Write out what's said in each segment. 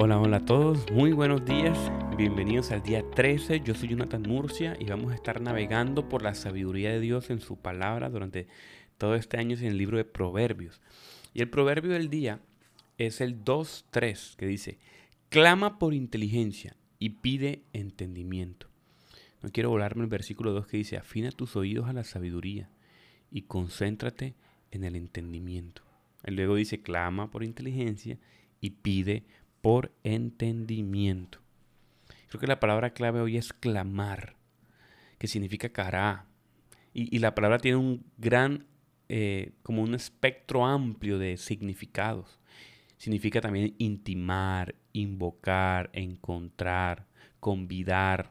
Hola, hola a todos, muy buenos días, bienvenidos al día 13, yo soy Jonathan Murcia y vamos a estar navegando por la sabiduría de Dios en su palabra durante todo este año en el libro de Proverbios. Y el proverbio del día es el 2.3 que dice, clama por inteligencia y pide entendimiento. No quiero volarme el versículo 2 que dice, afina tus oídos a la sabiduría y concéntrate en el entendimiento. El luego dice, clama por inteligencia y pide por entendimiento. Creo que la palabra clave hoy es clamar, que significa cará. Y, la palabra tiene un gran, eh, como un espectro amplio de significados. Significa también intimar, invocar, encontrar, convidar.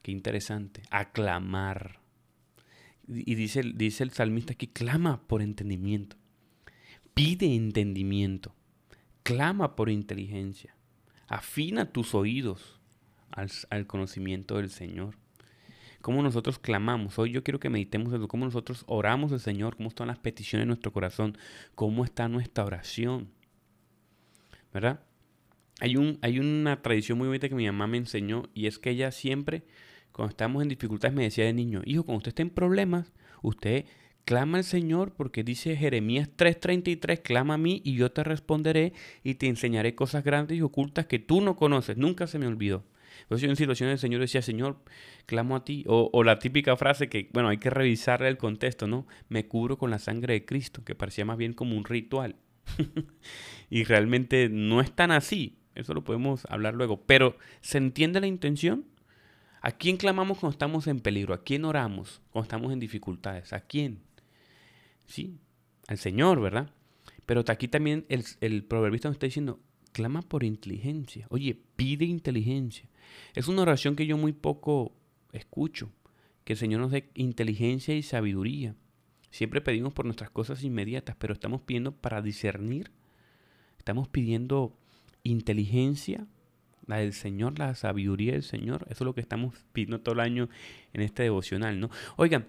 Qué interesante. Aclamar. Y dice, dice el salmista que clama por entendimiento. Pide entendimiento clama por inteligencia. Afina tus oídos al, conocimiento del Señor. Cómo nosotros clamamos. Hoy yo quiero que meditemos en cómo nosotros oramos al Señor, cómo están las peticiones de nuestro corazón, cómo está nuestra oración. ¿Verdad? Hay, un, hay una tradición muy bonita que mi mamá me enseñó y es que ella siempre, cuando estamos en dificultades, me decía de niño, hijo, cuando usted esté en problemas, usted Clama al Señor porque dice Jeremías 3:33, clama a mí y yo te responderé y te enseñaré cosas grandes y ocultas que tú no conoces. Nunca se me olvidó. Entonces yo en situaciones el Señor decía, Señor, clamo a ti. O, o, la típica frase que, bueno, hay que revisar el contexto, ¿no? Me cubro con la sangre de Cristo, que parecía más bien como un ritual. y realmente no es tan así. Eso lo podemos hablar luego. Pero, ¿se entiende la intención? ¿A quién clamamos cuando estamos en peligro? ¿A quién oramos cuando estamos en dificultades? ¿A quién? Sí, al Señor, ¿verdad? Pero aquí también el, el proverbista nos está diciendo, clama por inteligencia. Oye, pide inteligencia. Es una oración que yo muy poco escucho, que el Señor nos dé inteligencia y sabiduría. Siempre pedimos por nuestras cosas inmediatas, pero estamos pidiendo para discernir. Estamos pidiendo inteligencia, la del Señor, la sabiduría del Señor. Eso es lo que estamos pidiendo todo el año en este devocional, ¿no? Oigan,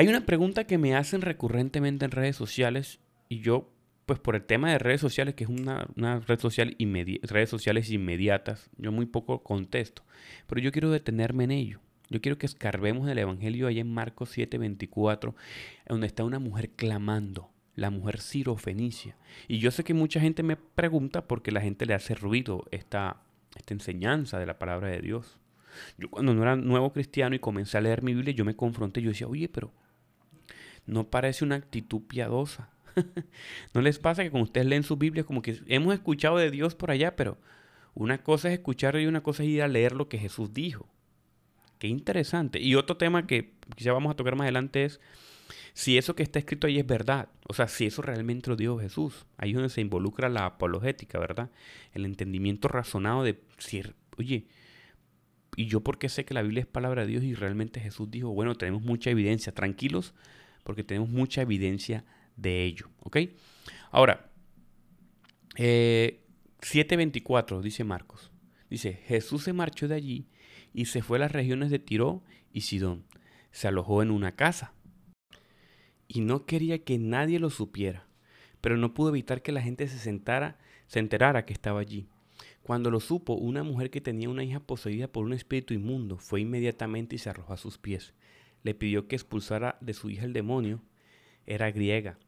hay una pregunta que me hacen recurrentemente en redes sociales y yo, pues por el tema de redes sociales, que es una, red social redes sociales inmediatas, yo muy poco contesto, pero yo quiero detenerme en ello. Yo quiero que escarbemos el Evangelio ahí en Marcos 7:24, donde está una mujer clamando, la mujer Fenicia. Y yo sé que mucha gente me pregunta porque la gente le hace ruido esta, esta enseñanza de la palabra de Dios. Yo cuando no era nuevo cristiano y comencé a leer mi Biblia, yo me confronté, yo decía, oye, pero no parece una actitud piadosa. ¿No les pasa que cuando ustedes leen su Biblia, como que hemos escuchado de Dios por allá, pero una cosa es escuchar y una cosa es ir a leer lo que Jesús dijo? Qué interesante. Y otro tema que quizá vamos a tocar más adelante es si eso que está escrito ahí es verdad. O sea, si eso realmente lo dijo Jesús. Ahí es donde se involucra la apologética, ¿verdad? El entendimiento razonado de decir, oye, ¿y yo por qué sé que la Biblia es palabra de Dios y realmente Jesús dijo, bueno, tenemos mucha evidencia, tranquilos, porque tenemos mucha evidencia de ello. ¿Ok? Ahora, 7.24 eh, dice Marcos. Dice, Jesús se marchó de allí y se fue a las regiones de Tiro y Sidón. Se alojó en una casa. Y no quería que nadie lo supiera, pero no pudo evitar que la gente se sentara, se enterara que estaba allí. Cuando lo supo, una mujer que tenía una hija poseída por un espíritu inmundo fue inmediatamente y se arrojó a sus pies le pidió que expulsara de su hija el demonio. Era griega,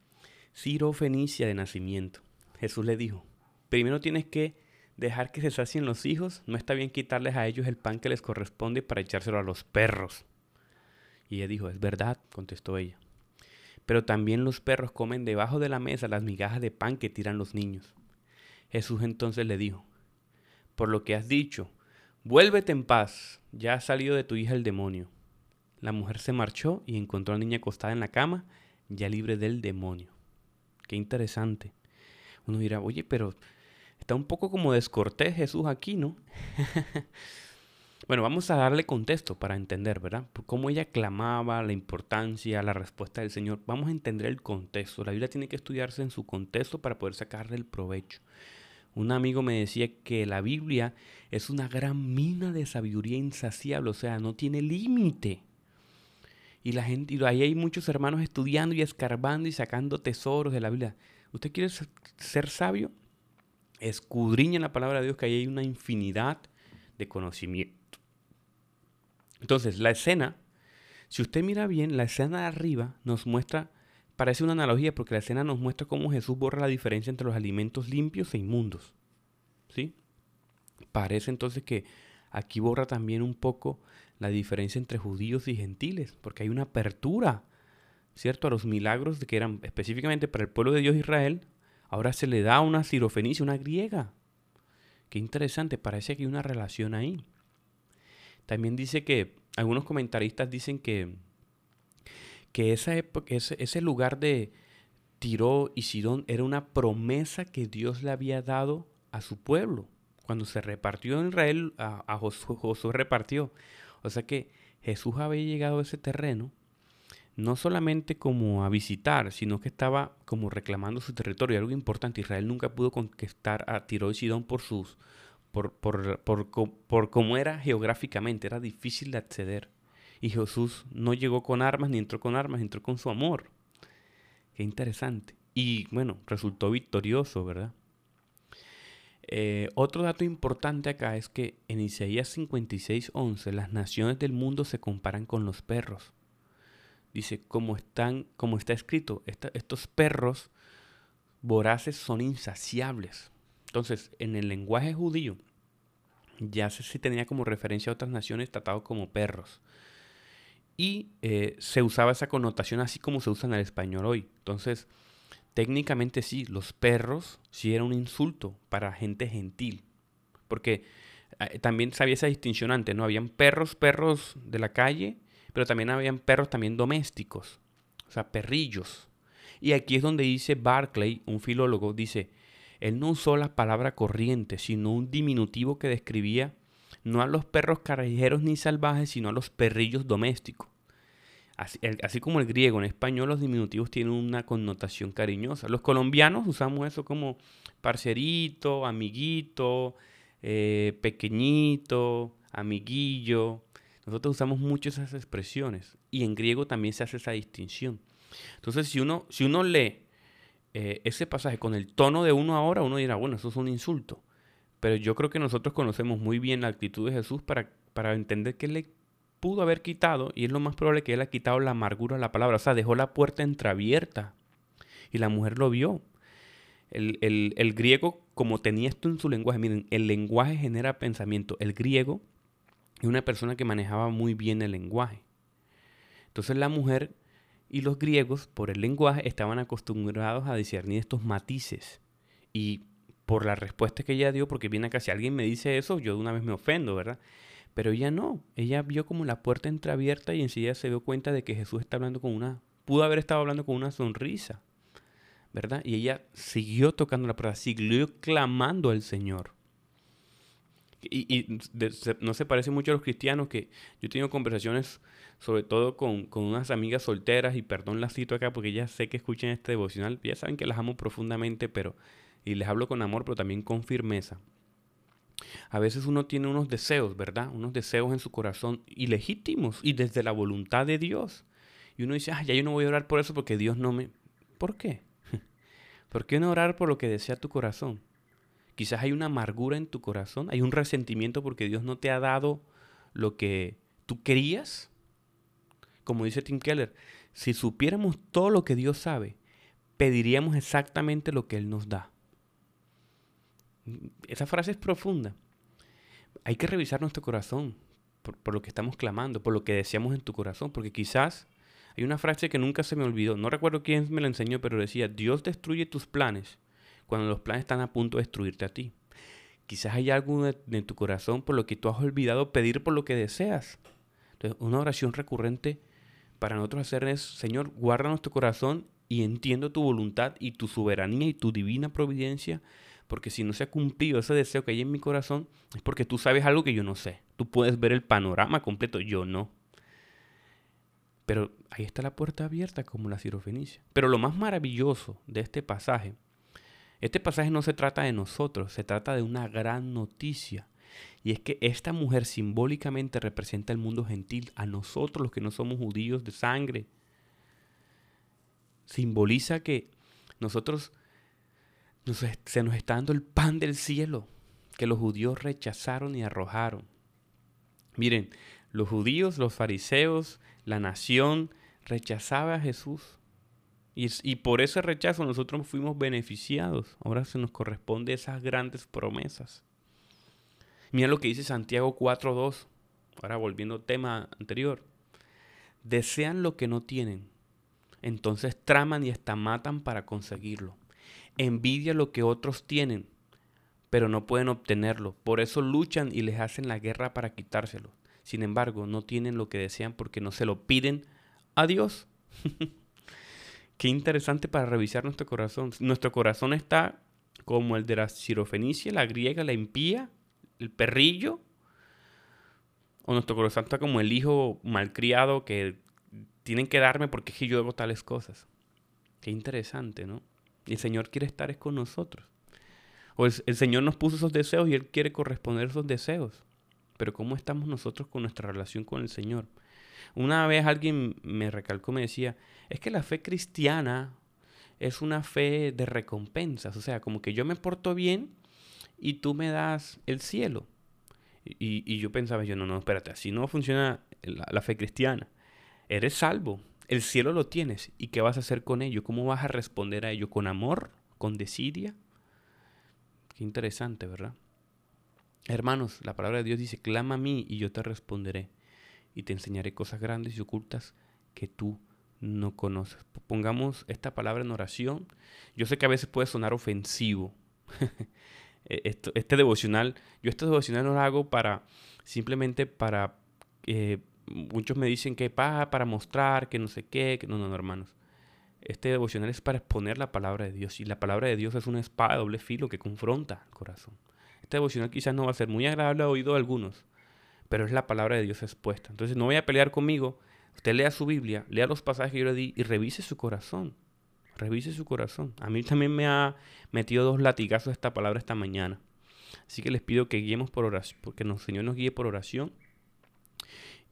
Ciro Fenicia de nacimiento. Jesús le dijo, primero tienes que dejar que se sacien los hijos, no está bien quitarles a ellos el pan que les corresponde para echárselo a los perros. Y ella dijo, es verdad, contestó ella. Pero también los perros comen debajo de la mesa las migajas de pan que tiran los niños. Jesús entonces le dijo, por lo que has dicho, vuélvete en paz, ya ha salido de tu hija el demonio. La mujer se marchó y encontró a la niña acostada en la cama, ya libre del demonio. Qué interesante. Uno dirá, oye, pero está un poco como descortés Jesús aquí, ¿no? bueno, vamos a darle contexto para entender, ¿verdad? Cómo ella clamaba, la importancia, la respuesta del Señor. Vamos a entender el contexto. La Biblia tiene que estudiarse en su contexto para poder sacarle el provecho. Un amigo me decía que la Biblia es una gran mina de sabiduría insaciable, o sea, no tiene límite. Y la gente, y ahí hay muchos hermanos estudiando y escarbando y sacando tesoros de la Biblia. ¿Usted quiere ser sabio? escudriña la palabra de Dios que ahí hay una infinidad de conocimiento. Entonces, la escena, si usted mira bien, la escena de arriba nos muestra, parece una analogía porque la escena nos muestra cómo Jesús borra la diferencia entre los alimentos limpios e inmundos. ¿Sí? Parece entonces que aquí borra también un poco la diferencia entre judíos y gentiles, porque hay una apertura, ¿cierto? A los milagros que eran específicamente para el pueblo de Dios Israel, ahora se le da una sirofenicia, una griega. Qué interesante, parece que hay una relación ahí. También dice que algunos comentaristas dicen que, que esa época, ese, lugar de Tiro y Sidón era una promesa que Dios le había dado a su pueblo. Cuando se repartió en Israel, a, Josué, repartió. O sea que Jesús había llegado a ese terreno no solamente como a visitar, sino que estaba como reclamando su territorio. Algo importante, Israel nunca pudo conquistar a Tiro y Sidón por sus por, por, por, por cómo era geográficamente, era difícil de acceder. Y Jesús no llegó con armas, ni entró con armas, entró con su amor. Qué interesante. Y bueno, resultó victorioso, ¿verdad? Eh, otro dato importante acá es que en Isaías 56:11 las naciones del mundo se comparan con los perros. Dice, como, están, está escrito, estos perros voraces son insaciables. Entonces, en el lenguaje judío, ya se, tenía como referencia a otras naciones tratados como perros. Y eh, se usaba esa connotación así como se usa en el español hoy. Entonces, técnicamente sí, los perros sí era un insulto para gente gentil. Porque eh, también sabía esa distinción antes, ¿no? Habían perros, perros de la calle, pero también habían perros también domésticos, o sea, perrillos. Y aquí es donde dice Barclay, un filólogo, dice, él no usó la palabra corriente, sino un diminutivo que describía no a los perros callejeros ni salvajes, sino a los perrillos domésticos. Así, como el griego, en español los diminutivos tienen una connotación cariñosa. Los colombianos usamos eso como parcerito, amiguito, eh, pequeñito, amiguillo. Nosotros usamos mucho esas expresiones y en griego también se hace esa distinción. Entonces, si uno, si uno lee eh, ese pasaje con el tono de uno ahora, uno dirá, bueno, eso es un insulto. Pero yo creo que nosotros conocemos muy bien la actitud de Jesús para, para entender que le pudo haber quitado, y es lo más probable que él ha quitado la amargura a la palabra, o sea, dejó la puerta entreabierta y la mujer lo vio. El, el, griego, como tenía esto en su lenguaje, miren, el lenguaje genera pensamiento. El griego es una persona que manejaba muy bien el lenguaje. Entonces la mujer y los griegos, por el lenguaje, estaban acostumbrados a discernir estos matices. Y por la respuesta que ella dio, porque viene acá, si alguien me dice eso, yo de una vez me ofendo, ¿verdad? Pero ella no, ella vio como la puerta entreabierta y enseguida se dio cuenta de que Jesús está hablando con una, pudo haber estado hablando con una sonrisa, ¿verdad? Y ella siguió tocando la puerta, siguió clamando al Señor. Y, no se parece mucho a los cristianos que yo he tenido conversaciones sobre todo con, con, unas amigas solteras y perdón las cito acá porque ya sé que escuchan este devocional, ya saben que las amo profundamente, pero y les hablo con amor, pero también con firmeza. A veces uno tiene unos deseos, ¿verdad? Unos deseos en su corazón ilegítimos y desde la voluntad de Dios. Y uno dice, ah, ya yo no voy a orar por eso porque Dios no me... ¿Por qué? ¿Por qué no orar por lo que desea tu corazón? Quizás hay una amargura en tu corazón, hay un resentimiento porque Dios no te ha dado lo que tú querías. Como dice Tim Keller, si supiéramos todo lo que Dios sabe, pediríamos exactamente lo que Él nos da. Esa frase es profunda. Hay que revisar nuestro corazón por, lo que estamos clamando, por lo que deseamos en tu corazón, porque quizás hay una frase que nunca se me olvidó, no recuerdo quién me la enseñó, pero decía, Dios destruye tus planes cuando los planes están a punto de destruirte a ti. Quizás hay algo en tu corazón por lo que tú has olvidado pedir por lo que deseas. Entonces, una oración recurrente para nosotros hacer es, Señor, guarda nuestro corazón y entiendo tu voluntad y tu soberanía y tu divina providencia porque si no se ha cumplido ese deseo que hay en mi corazón, es porque tú sabes algo que yo no sé. Tú puedes ver el panorama completo, yo no. Pero ahí está la puerta abierta como la sirofenicia. Pero lo más maravilloso de este pasaje, este pasaje no se trata de nosotros, se trata de una gran noticia. Y es que esta mujer simbólicamente representa el mundo gentil, a nosotros los que no somos judíos de sangre. Simboliza que nosotros se nos está dando el pan del cielo que los judíos rechazaron y arrojaron. Miren, los judíos, los fariseos, la nación rechazaba a Jesús. Y, y, por ese rechazo nosotros fuimos beneficiados. Ahora se nos corresponde esas grandes promesas. Mira lo que dice Santiago 4.2. Ahora volviendo al tema anterior. Desean lo que no tienen. Entonces traman y hasta matan para conseguirlo. Envidia lo que otros tienen, pero no pueden obtenerlo. Por eso luchan y les hacen la guerra para quitárselo. Sin embargo, no tienen lo que desean porque no se lo piden a Dios. Qué interesante para revisar nuestro corazón. Nuestro corazón está como el de la sirofenicia, la griega, la impía, el perrillo. O nuestro corazón está como el hijo malcriado que tienen que darme porque es que yo hago tales cosas. Qué interesante, ¿no? El Señor quiere estar con nosotros. O el, Señor nos puso esos deseos y Él quiere corresponder esos deseos. Pero ¿cómo estamos nosotros con nuestra relación con el Señor? Una vez alguien me recalcó, me decía, es que la fe cristiana es una fe de recompensas, o sea, como que yo me porto bien y tú me das el cielo. Y, yo pensaba, yo no, no, espérate, así no funciona la, fe cristiana. Eres salvo, el cielo lo tienes, ¿y qué vas a hacer con ello? ¿Cómo vas a responder a ello? ¿Con amor? ¿Con desidia? Qué interesante, ¿verdad? Hermanos, la palabra de Dios dice, clama a mí y yo te responderé y te enseñaré cosas grandes y ocultas que tú no conoces. Pongamos esta palabra en oración. Yo sé que a veces puede sonar ofensivo. E-, este devocional, yo este devocional no lo hago para simplemente para... Eh, muchos me dicen que para, para mostrar, que no sé qué, que no, no, no, hermanos. Este devocional es para exponer la palabra de Dios y la palabra de Dios es una espada de doble filo que confronta el corazón. Este devocional quizás no va a ser muy agradable a oído de algunos, pero es la palabra de Dios expuesta. Entonces no voy a pelear conmigo. Usted lea su Biblia, lea los pasajes que yo le di y revise su corazón. Revise su corazón. A mí también me ha metido dos latigazos esta palabra esta mañana. Así que les pido que guiemos por oración, porque el Señor nos guíe por oración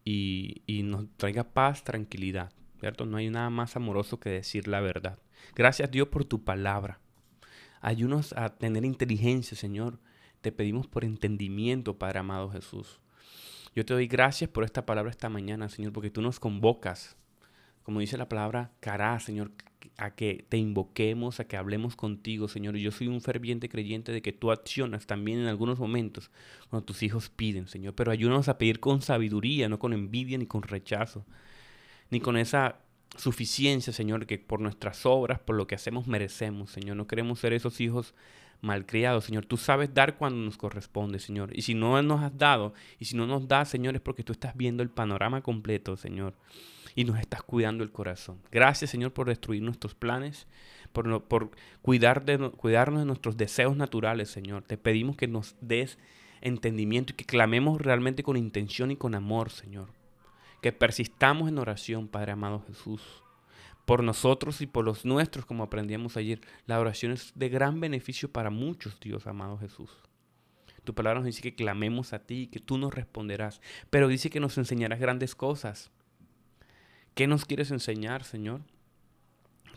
y, y nos traiga paz, tranquilidad. ¿Cierto? No hay nada más amoroso que decir la verdad. Gracias Dios por tu palabra. Ayúdanos a tener inteligencia, Señor. Te pedimos por entendimiento, Padre amado Jesús. Yo te doy gracias por esta palabra esta mañana, Señor, porque tú nos convocas, como dice la palabra, cará, Señor, a que te invoquemos, a que hablemos contigo, Señor. Y yo soy un ferviente creyente de que tú accionas también en algunos momentos cuando tus hijos piden, Señor. Pero ayúdanos a pedir con sabiduría, no con envidia ni con rechazo, ni con esa suficiencia, Señor, que por nuestras obras, por lo que hacemos, merecemos, Señor. No queremos ser esos hijos malcriados, Señor. Tú sabes dar cuando nos corresponde, Señor. Y si no nos has dado, y si no nos das, Señor, es porque tú estás viendo el panorama completo, Señor. Y nos estás cuidando el corazón. Gracias, Señor, por destruir nuestros planes, por, por cuidar de, cuidarnos de nuestros deseos naturales, Señor. Te pedimos que nos des entendimiento y que clamemos realmente con intención y con amor, Señor. Que persistamos en oración, Padre amado Jesús por nosotros y por los nuestros, como aprendíamos ayer. La oración es de gran beneficio para muchos, Dios amado Jesús. Tu palabra nos dice que clamemos a ti, que tú nos responderás, pero dice que nos enseñarás grandes cosas. ¿Qué nos quieres enseñar, Señor?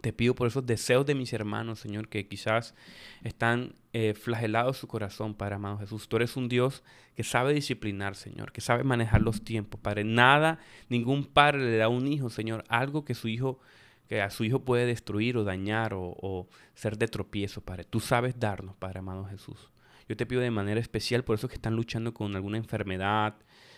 Te pido por esos deseos de mis hermanos, Señor, que quizás están eh, flagelados su corazón, Padre amado Jesús. Tú eres un Dios que sabe disciplinar, Señor, que sabe manejar los tiempos. Padre, nada, ningún padre le da a un hijo, Señor, algo que su hijo que a su hijo puede destruir o dañar o, ser de tropiezo, Padre. Tú sabes darnos, Padre amado Jesús. Yo te pido de manera especial por esos que están luchando con alguna enfermedad,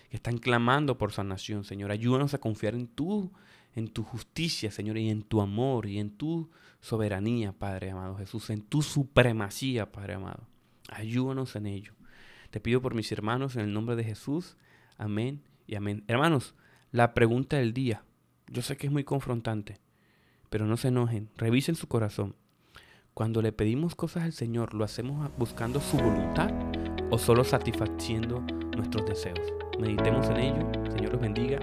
que están clamando por sanación, Señor. Ayúdanos a confiar en tú, en tu justicia, Señor, y en tu amor y en tu soberanía, Padre amado Jesús, en tu supremacía, Padre amado. Ayúdanos en ello. Te pido por mis hermanos en el nombre de Jesús. Amén y amén. Hermanos, la pregunta del día. Yo sé que es muy confrontante, pero no se enojen, revisen su corazón. Cuando le pedimos cosas al Señor, ¿lo hacemos buscando su voluntad o solo satisfaciendo nuestros deseos? Meditemos en ello. Señor los bendiga.